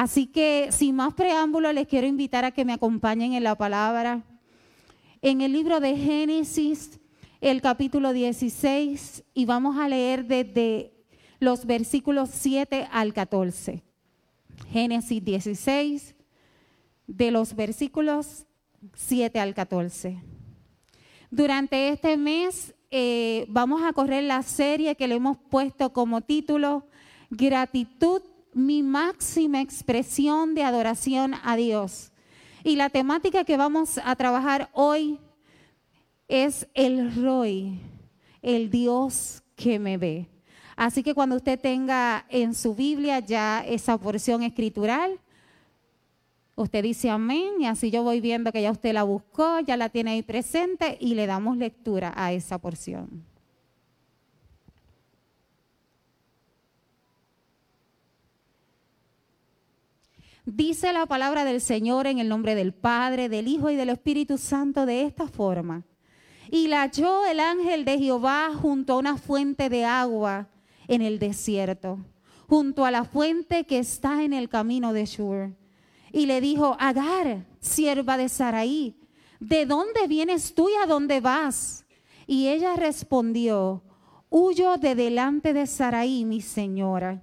Así que sin más preámbulo les quiero invitar a que me acompañen en la palabra. En el libro de Génesis, el capítulo 16, y vamos a leer desde los versículos 7 al 14. Génesis 16, de los versículos 7 al 14. Durante este mes eh, vamos a correr la serie que le hemos puesto como título Gratitud mi máxima expresión de adoración a Dios. Y la temática que vamos a trabajar hoy es el Roy, el Dios que me ve. Así que cuando usted tenga en su Biblia ya esa porción escritural, usted dice amén y así yo voy viendo que ya usted la buscó, ya la tiene ahí presente y le damos lectura a esa porción. Dice la palabra del Señor en el nombre del Padre, del Hijo y del Espíritu Santo de esta forma. Y la halló el ángel de Jehová junto a una fuente de agua en el desierto, junto a la fuente que está en el camino de Shur. Y le dijo, Agar, sierva de Saraí, ¿de dónde vienes tú y a dónde vas? Y ella respondió, Huyo de delante de Saraí, mi señora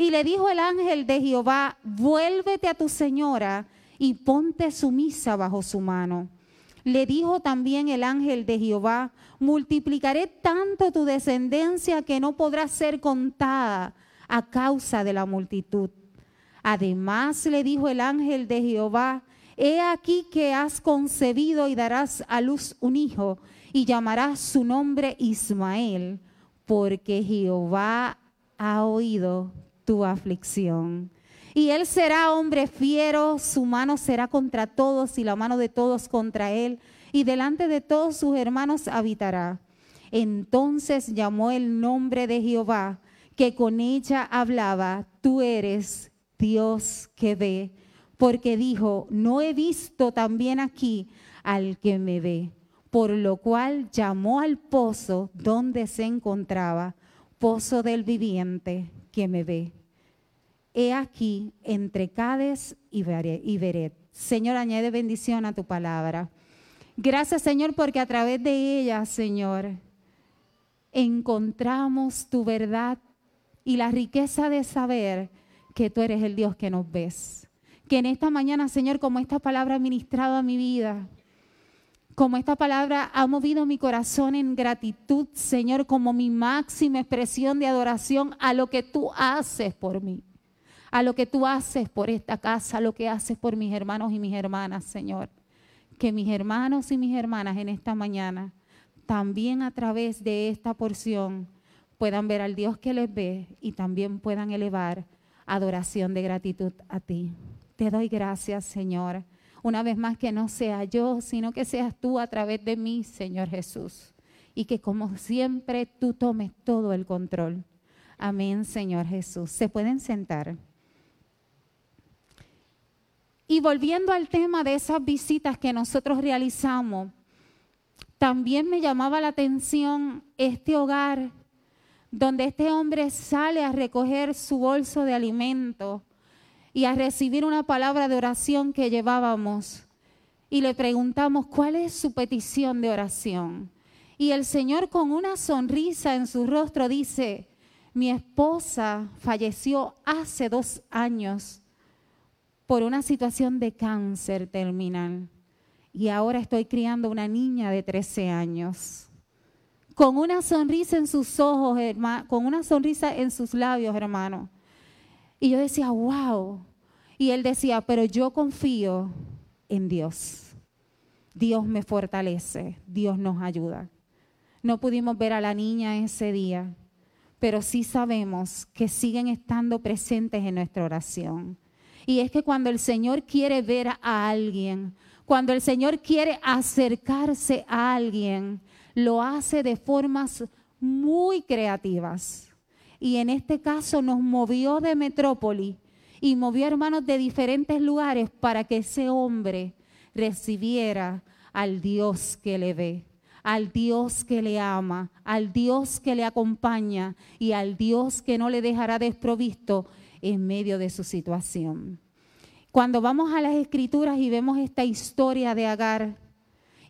y le dijo el ángel de Jehová, vuélvete a tu señora y ponte sumisa bajo su mano. Le dijo también el ángel de Jehová, multiplicaré tanto tu descendencia que no podrá ser contada a causa de la multitud. Además le dijo el ángel de Jehová, he aquí que has concebido y darás a luz un hijo y llamarás su nombre Ismael, porque Jehová ha oído tu aflicción. Y él será hombre fiero, su mano será contra todos y la mano de todos contra él, y delante de todos sus hermanos habitará. Entonces llamó el nombre de Jehová, que con ella hablaba, tú eres Dios que ve, porque dijo, no he visto también aquí al que me ve, por lo cual llamó al pozo donde se encontraba, pozo del viviente que me ve. He aquí entre Cades y Beret. Señor, añade bendición a tu palabra. Gracias, Señor, porque a través de ella, Señor, encontramos tu verdad y la riqueza de saber que tú eres el Dios que nos ves. Que en esta mañana, Señor, como esta palabra ha ministrado a mi vida, como esta palabra ha movido mi corazón en gratitud, Señor, como mi máxima expresión de adoración a lo que tú haces por mí a lo que tú haces por esta casa, a lo que haces por mis hermanos y mis hermanas, Señor. Que mis hermanos y mis hermanas en esta mañana, también a través de esta porción, puedan ver al Dios que les ve y también puedan elevar adoración de gratitud a ti. Te doy gracias, Señor. Una vez más que no sea yo, sino que seas tú a través de mí, Señor Jesús. Y que como siempre tú tomes todo el control. Amén, Señor Jesús. Se pueden sentar. Y volviendo al tema de esas visitas que nosotros realizamos, también me llamaba la atención este hogar donde este hombre sale a recoger su bolso de alimento y a recibir una palabra de oración que llevábamos. Y le preguntamos, ¿cuál es su petición de oración? Y el Señor con una sonrisa en su rostro dice, mi esposa falleció hace dos años por una situación de cáncer terminal y ahora estoy criando una niña de 13 años. Con una sonrisa en sus ojos, con una sonrisa en sus labios, hermano. Y yo decía, wow. Y él decía, pero yo confío en Dios. Dios me fortalece, Dios nos ayuda. No pudimos ver a la niña ese día, pero sí sabemos que siguen estando presentes en nuestra oración. Y es que cuando el Señor quiere ver a alguien, cuando el Señor quiere acercarse a alguien, lo hace de formas muy creativas. Y en este caso nos movió de metrópoli y movió hermanos de diferentes lugares para que ese hombre recibiera al Dios que le ve, al Dios que le ama, al Dios que le acompaña y al Dios que no le dejará desprovisto en medio de su situación. Cuando vamos a las escrituras y vemos esta historia de Agar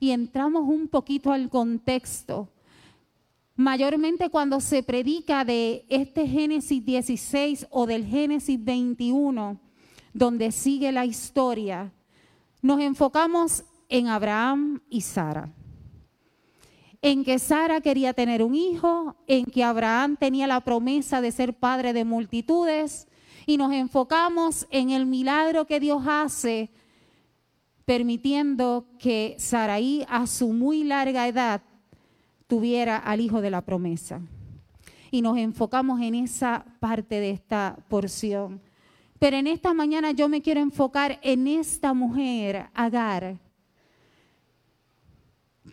y entramos un poquito al contexto, mayormente cuando se predica de este Génesis 16 o del Génesis 21, donde sigue la historia, nos enfocamos en Abraham y Sara. En que Sara quería tener un hijo, en que Abraham tenía la promesa de ser padre de multitudes, y nos enfocamos en el milagro que Dios hace, permitiendo que Saraí a su muy larga edad tuviera al hijo de la promesa. Y nos enfocamos en esa parte de esta porción. Pero en esta mañana yo me quiero enfocar en esta mujer, Agar,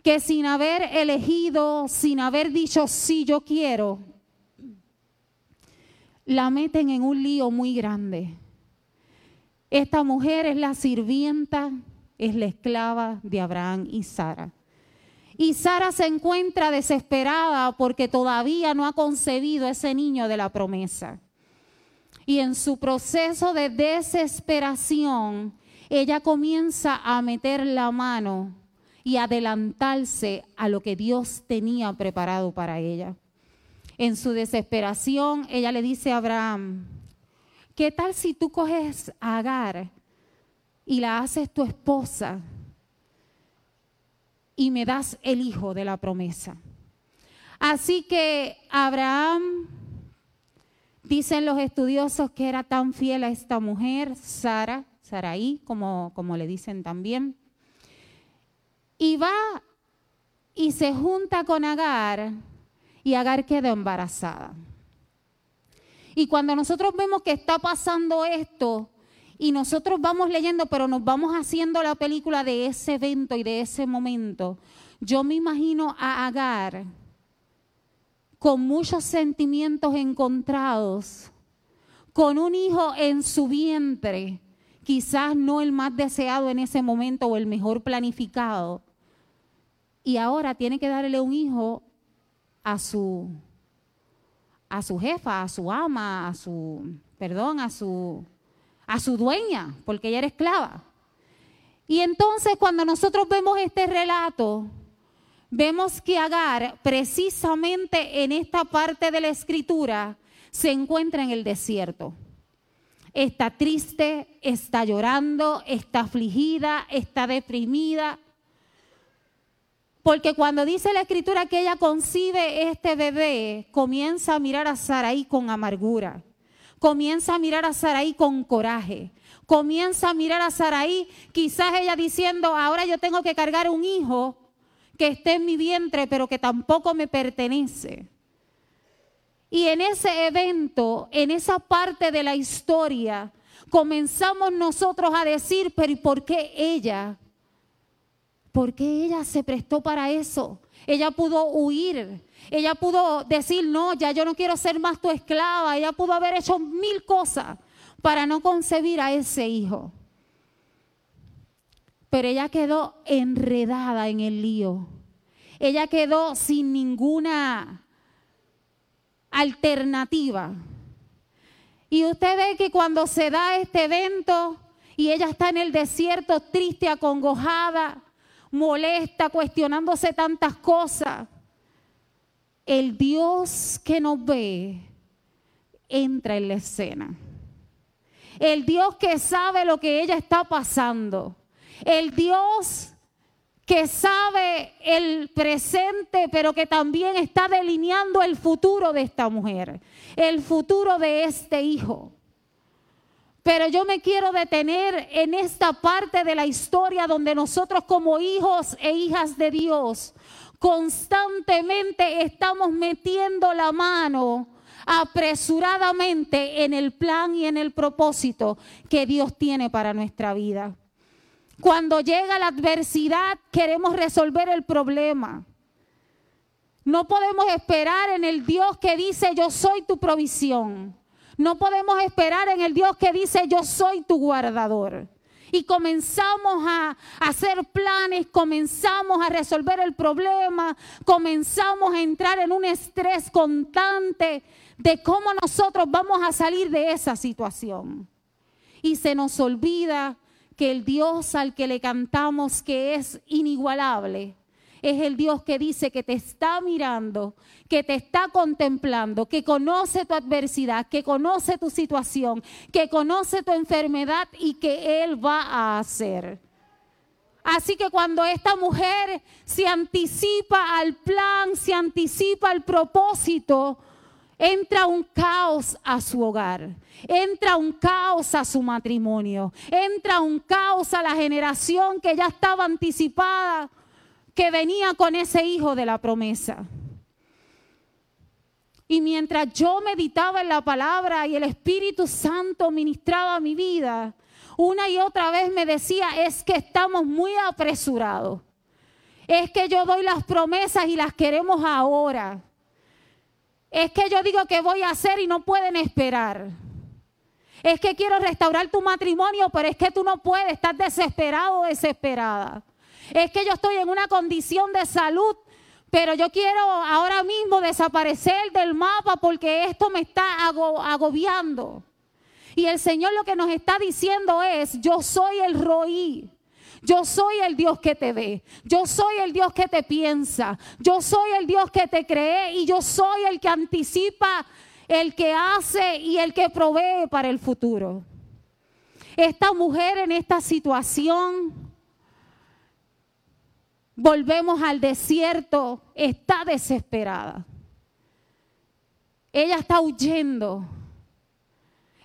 que sin haber elegido, sin haber dicho sí, yo quiero, la meten en un lío muy grande. Esta mujer es la sirvienta, es la esclava de Abraham y Sara. Y Sara se encuentra desesperada porque todavía no ha concebido ese niño de la promesa. Y en su proceso de desesperación, ella comienza a meter la mano y adelantarse a lo que Dios tenía preparado para ella. En su desesperación, ella le dice a Abraham, ¿qué tal si tú coges a Agar y la haces tu esposa y me das el hijo de la promesa? Así que Abraham, dicen los estudiosos que era tan fiel a esta mujer, Sara, Saraí, como, como le dicen también, y va y se junta con Agar y Agar quedó embarazada. Y cuando nosotros vemos que está pasando esto y nosotros vamos leyendo, pero nos vamos haciendo la película de ese evento y de ese momento, yo me imagino a Agar con muchos sentimientos encontrados, con un hijo en su vientre, quizás no el más deseado en ese momento o el mejor planificado, y ahora tiene que darle un hijo a su, a su jefa, a su ama, a su, perdón, a su, a su dueña, porque ella era esclava. Y entonces cuando nosotros vemos este relato, vemos que Agar, precisamente en esta parte de la escritura, se encuentra en el desierto. Está triste, está llorando, está afligida, está deprimida, porque cuando dice la escritura que ella concibe este bebé, comienza a mirar a Saraí con amargura. Comienza a mirar a Saraí con coraje. Comienza a mirar a Saraí, quizás ella diciendo, ahora yo tengo que cargar un hijo que esté en mi vientre, pero que tampoco me pertenece. Y en ese evento, en esa parte de la historia, comenzamos nosotros a decir, pero ¿y por qué ella? ¿Por qué ella se prestó para eso? Ella pudo huir. Ella pudo decir, no, ya yo no quiero ser más tu esclava. Ella pudo haber hecho mil cosas para no concebir a ese hijo. Pero ella quedó enredada en el lío. Ella quedó sin ninguna alternativa. Y usted ve que cuando se da este evento y ella está en el desierto triste, acongojada, molesta, cuestionándose tantas cosas, el Dios que nos ve entra en la escena. El Dios que sabe lo que ella está pasando. El Dios que sabe el presente, pero que también está delineando el futuro de esta mujer, el futuro de este hijo. Pero yo me quiero detener en esta parte de la historia donde nosotros como hijos e hijas de Dios constantemente estamos metiendo la mano apresuradamente en el plan y en el propósito que Dios tiene para nuestra vida. Cuando llega la adversidad queremos resolver el problema. No podemos esperar en el Dios que dice yo soy tu provisión. No podemos esperar en el Dios que dice, yo soy tu guardador. Y comenzamos a hacer planes, comenzamos a resolver el problema, comenzamos a entrar en un estrés constante de cómo nosotros vamos a salir de esa situación. Y se nos olvida que el Dios al que le cantamos que es inigualable, es el Dios que dice que te está mirando, que te está contemplando, que conoce tu adversidad, que conoce tu situación, que conoce tu enfermedad y que Él va a hacer. Así que cuando esta mujer se anticipa al plan, se anticipa al propósito, entra un caos a su hogar, entra un caos a su matrimonio, entra un caos a la generación que ya estaba anticipada que venía con ese hijo de la promesa. Y mientras yo meditaba en la palabra y el Espíritu Santo ministraba mi vida, una y otra vez me decía, es que estamos muy apresurados. Es que yo doy las promesas y las queremos ahora. Es que yo digo que voy a hacer y no pueden esperar. Es que quiero restaurar tu matrimonio, pero es que tú no puedes, estás desesperado o desesperada. Es que yo estoy en una condición de salud, pero yo quiero ahora mismo desaparecer del mapa porque esto me está agobiando. Y el Señor lo que nos está diciendo es, yo soy el roí. Yo soy el Dios que te ve. Yo soy el Dios que te piensa. Yo soy el Dios que te cree y yo soy el que anticipa, el que hace y el que provee para el futuro. Esta mujer en esta situación volvemos al desierto, está desesperada. Ella está huyendo.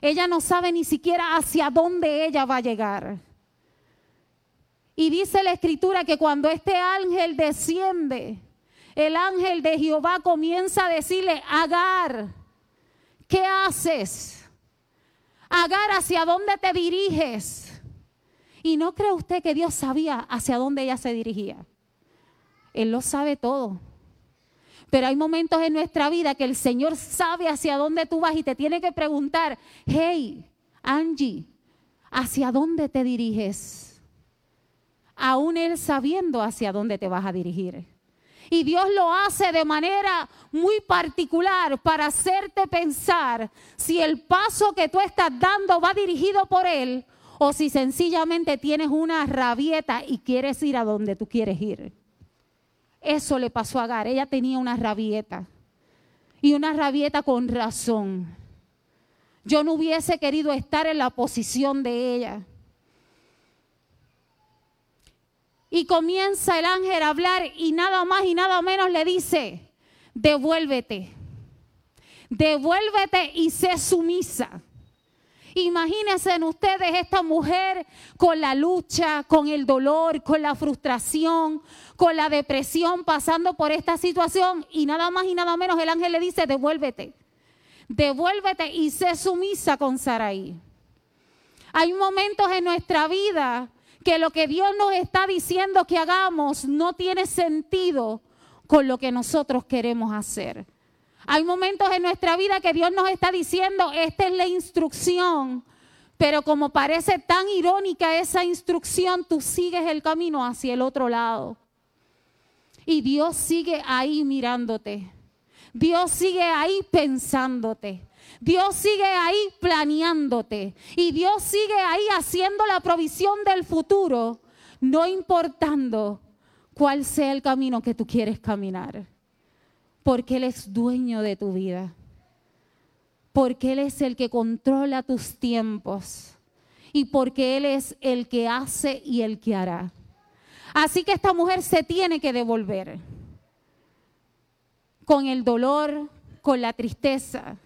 Ella no sabe ni siquiera hacia dónde ella va a llegar. Y dice la escritura que cuando este ángel desciende, el ángel de Jehová comienza a decirle, Agar, ¿qué haces? Agar, ¿hacia dónde te diriges? Y no cree usted que Dios sabía hacia dónde ella se dirigía. Él lo sabe todo. Pero hay momentos en nuestra vida que el Señor sabe hacia dónde tú vas y te tiene que preguntar, hey, Angie, ¿hacia dónde te diriges? Aún Él sabiendo hacia dónde te vas a dirigir. Y Dios lo hace de manera muy particular para hacerte pensar si el paso que tú estás dando va dirigido por Él o si sencillamente tienes una rabieta y quieres ir a donde tú quieres ir. Eso le pasó a Agar. Ella tenía una rabieta. Y una rabieta con razón. Yo no hubiese querido estar en la posición de ella. Y comienza el ángel a hablar y nada más y nada menos le dice, devuélvete. Devuélvete y sé sumisa. Imagínense en ustedes esta mujer con la lucha, con el dolor, con la frustración, con la depresión, pasando por esta situación y nada más y nada menos el ángel le dice, devuélvete, devuélvete y sé sumisa con Saraí. Hay momentos en nuestra vida que lo que Dios nos está diciendo que hagamos no tiene sentido con lo que nosotros queremos hacer. Hay momentos en nuestra vida que Dios nos está diciendo, esta es la instrucción, pero como parece tan irónica esa instrucción, tú sigues el camino hacia el otro lado. Y Dios sigue ahí mirándote. Dios sigue ahí pensándote. Dios sigue ahí planeándote. Y Dios sigue ahí haciendo la provisión del futuro, no importando cuál sea el camino que tú quieres caminar porque Él es dueño de tu vida, porque Él es el que controla tus tiempos y porque Él es el que hace y el que hará. Así que esta mujer se tiene que devolver con el dolor, con la tristeza.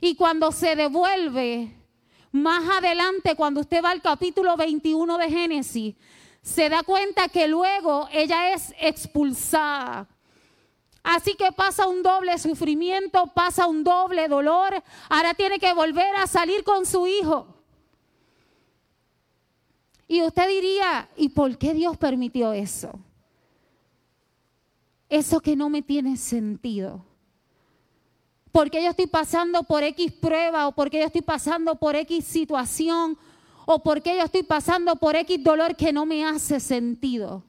Y cuando se devuelve, más adelante, cuando usted va al capítulo 21 de Génesis, se da cuenta que luego ella es expulsada Así que pasa un doble sufrimiento, pasa un doble dolor. Ahora tiene que volver a salir con su hijo. Y usted diría, ¿y por qué Dios permitió eso? Eso que no me tiene sentido. Porque yo estoy pasando por X prueba o porque yo estoy pasando por X situación o porque yo estoy pasando por X dolor que no me hace sentido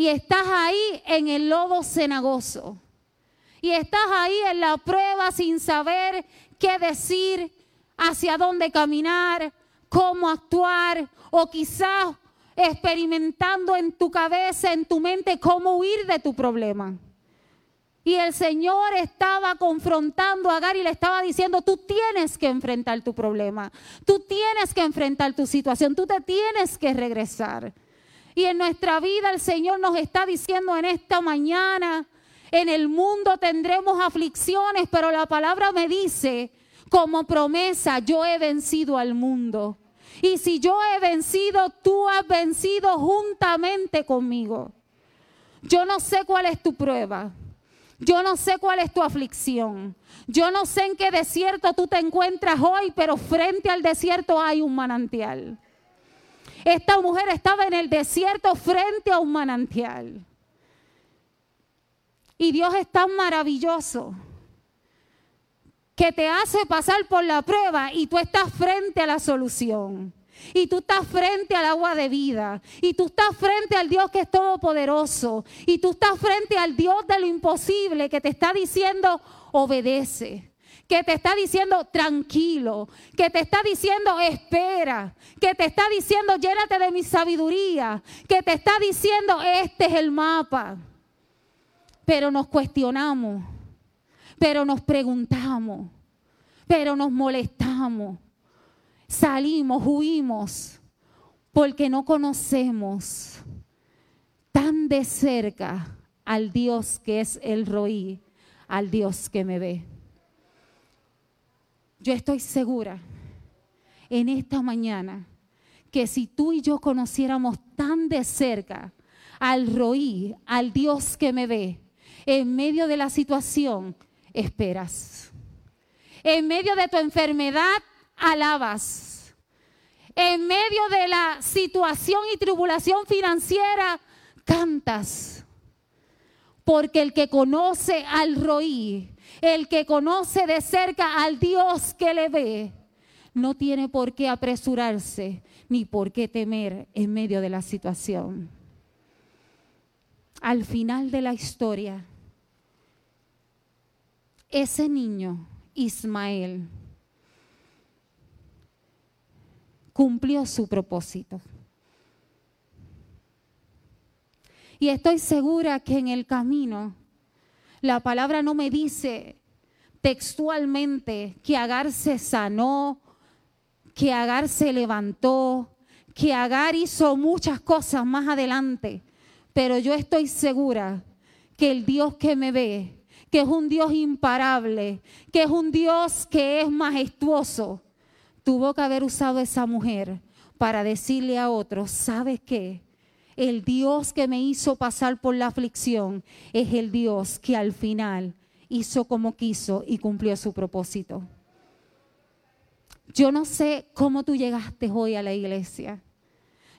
y estás ahí en el lodo cenagoso. Y estás ahí en la prueba sin saber qué decir, hacia dónde caminar, cómo actuar, o quizás experimentando en tu cabeza, en tu mente, cómo huir de tu problema. Y el Señor estaba confrontando a Agar y le estaba diciendo, tú tienes que enfrentar tu problema, tú tienes que enfrentar tu situación, tú te tienes que regresar. Y en nuestra vida el Señor nos está diciendo en esta mañana, en el mundo tendremos aflicciones, pero la palabra me dice, como promesa, yo he vencido al mundo. Y si yo he vencido, tú has vencido juntamente conmigo. Yo no sé cuál es tu prueba. Yo no sé cuál es tu aflicción. Yo no sé en qué desierto tú te encuentras hoy, pero frente al desierto hay un manantial. Esta mujer estaba en el desierto frente a un manantial. Y Dios es tan maravilloso que te hace pasar por la prueba y tú estás frente a la solución. Y tú estás frente al agua de vida. Y tú estás frente al Dios que es todopoderoso. Y tú estás frente al Dios de lo imposible que te está diciendo, obedece. Que te está diciendo, tranquilo. Que te está diciendo, espera. Que te está diciendo, llénate de mi sabiduría. Que te está diciendo, este es el mapa. Pero nos cuestionamos. Pero nos preguntamos. Pero nos molestamos salimos, huimos, porque no conocemos tan de cerca al Dios que es el Roí, al Dios que me ve. Yo estoy segura en esta mañana que si tú y yo conociéramos tan de cerca al Roí, al Dios que me ve, en medio de la situación, esperas. En medio de tu enfermedad, alabas. En medio de la situación y tribulación financiera, cantas. Porque el que conoce al roí, el que conoce de cerca al Dios que le ve, no tiene por qué apresurarse ni por qué temer en medio de la situación. Al final de la historia, ese niño, Ismael, cumplió su propósito. Y estoy segura que en el camino la palabra no me dice textualmente que Agar se sanó, que Agar se levantó, que Agar hizo muchas cosas más adelante, pero yo estoy segura que el Dios que me ve, que es un Dios imparable, que es un Dios que es majestuoso, tuvo que haber usado esa mujer para decirle a otros, ¿sabes qué? El Dios que me hizo pasar por la aflicción es el Dios que al final hizo como quiso y cumplió su propósito. Yo no sé cómo tú llegaste hoy a la iglesia.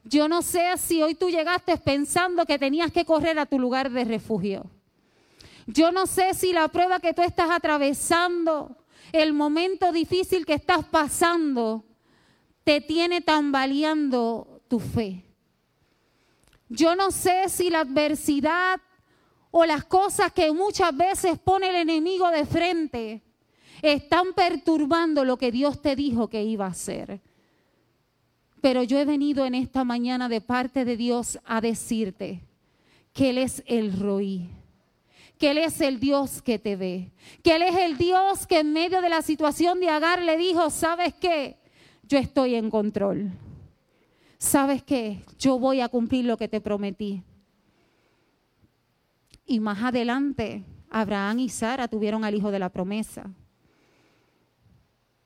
Yo no sé si hoy tú llegaste pensando que tenías que correr a tu lugar de refugio. Yo no sé si la prueba que tú estás atravesando el momento difícil que estás pasando te tiene tambaleando tu fe. Yo no sé si la adversidad o las cosas que muchas veces pone el enemigo de frente están perturbando lo que Dios te dijo que iba a hacer. Pero yo he venido en esta mañana de parte de Dios a decirte que Él es el Roí que Él es el Dios que te ve, que Él es el Dios que en medio de la situación de Agar le dijo, ¿sabes qué? Yo estoy en control. ¿Sabes qué? Yo voy a cumplir lo que te prometí. Y más adelante, Abraham y Sara tuvieron al hijo de la promesa.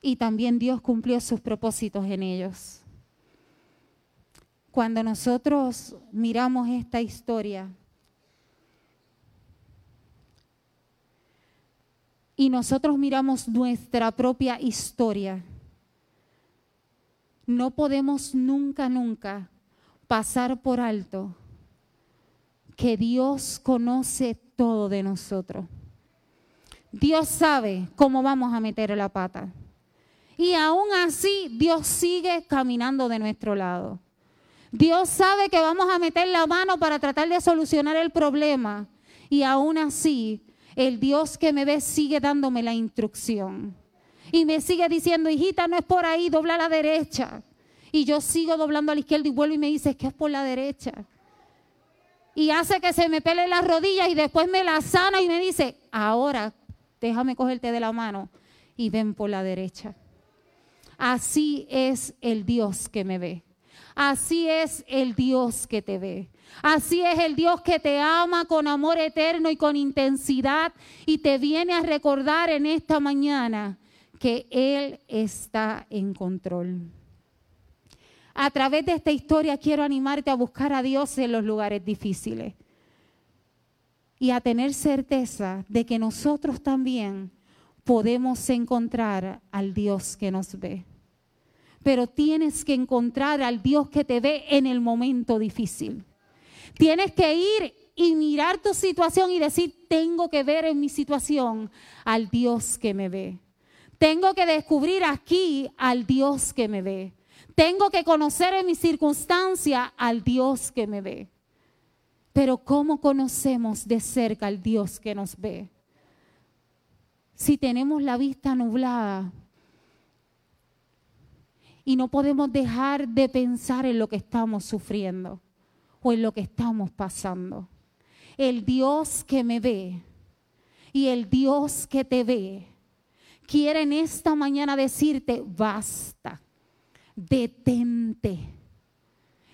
Y también Dios cumplió sus propósitos en ellos. Cuando nosotros miramos esta historia, y nosotros miramos nuestra propia historia, no podemos nunca, nunca pasar por alto que Dios conoce todo de nosotros. Dios sabe cómo vamos a meter la pata. Y aún así Dios sigue caminando de nuestro lado. Dios sabe que vamos a meter la mano para tratar de solucionar el problema. Y aún así el Dios que me ve sigue dándome la instrucción. Y me sigue diciendo, hijita, no es por ahí, dobla a la derecha. Y yo sigo doblando a la izquierda y vuelvo y me dice, es que es por la derecha. Y hace que se me pele las rodillas y después me la sana y me dice, ahora déjame cogerte de la mano y ven por la derecha. Así es el Dios que me ve. Así es el Dios que te ve. Así es el Dios que te ama con amor eterno y con intensidad y te viene a recordar en esta mañana que Él está en control. A través de esta historia quiero animarte a buscar a Dios en los lugares difíciles y a tener certeza de que nosotros también podemos encontrar al Dios que nos ve. Pero tienes que encontrar al Dios que te ve en el momento difícil. Tienes que ir y mirar tu situación y decir, tengo que ver en mi situación al Dios que me ve. Tengo que descubrir aquí al Dios que me ve. Tengo que conocer en mi circunstancia al Dios que me ve. Pero ¿cómo conocemos de cerca al Dios que nos ve? Si tenemos la vista nublada y no podemos dejar de pensar en lo que estamos sufriendo o en lo que estamos pasando. El Dios que me ve y el Dios que te ve quiere en esta mañana decirte, basta, detente,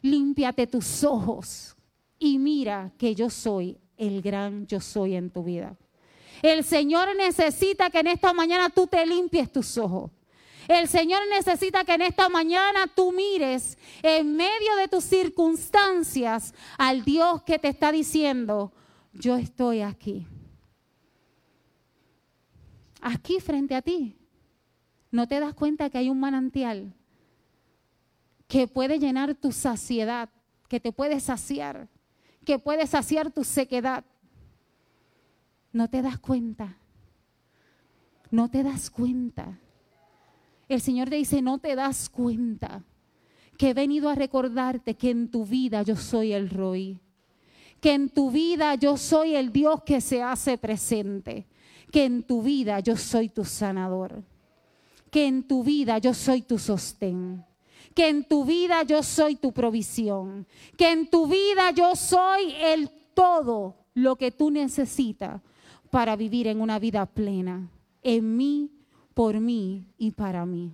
límpiate tus ojos y mira que yo soy el gran yo soy en tu vida. El Señor necesita que en esta mañana tú te limpies tus ojos. El Señor necesita que en esta mañana tú mires en medio de tus circunstancias al Dios que te está diciendo, yo estoy aquí. Aquí frente a ti. ¿No te das cuenta que hay un manantial que puede llenar tu saciedad, que te puede saciar, que puede saciar tu sequedad? ¿No te das cuenta? ¿No te das cuenta? El Señor te dice, no te das cuenta que he venido a recordarte que en tu vida yo soy el Roy, que en tu vida yo soy el Dios que se hace presente, que en tu vida yo soy tu sanador, que en tu vida yo soy tu sostén, que en tu vida yo soy tu provisión, que en tu vida yo soy el todo lo que tú necesitas para vivir en una vida plena, en mí por mí y para mí.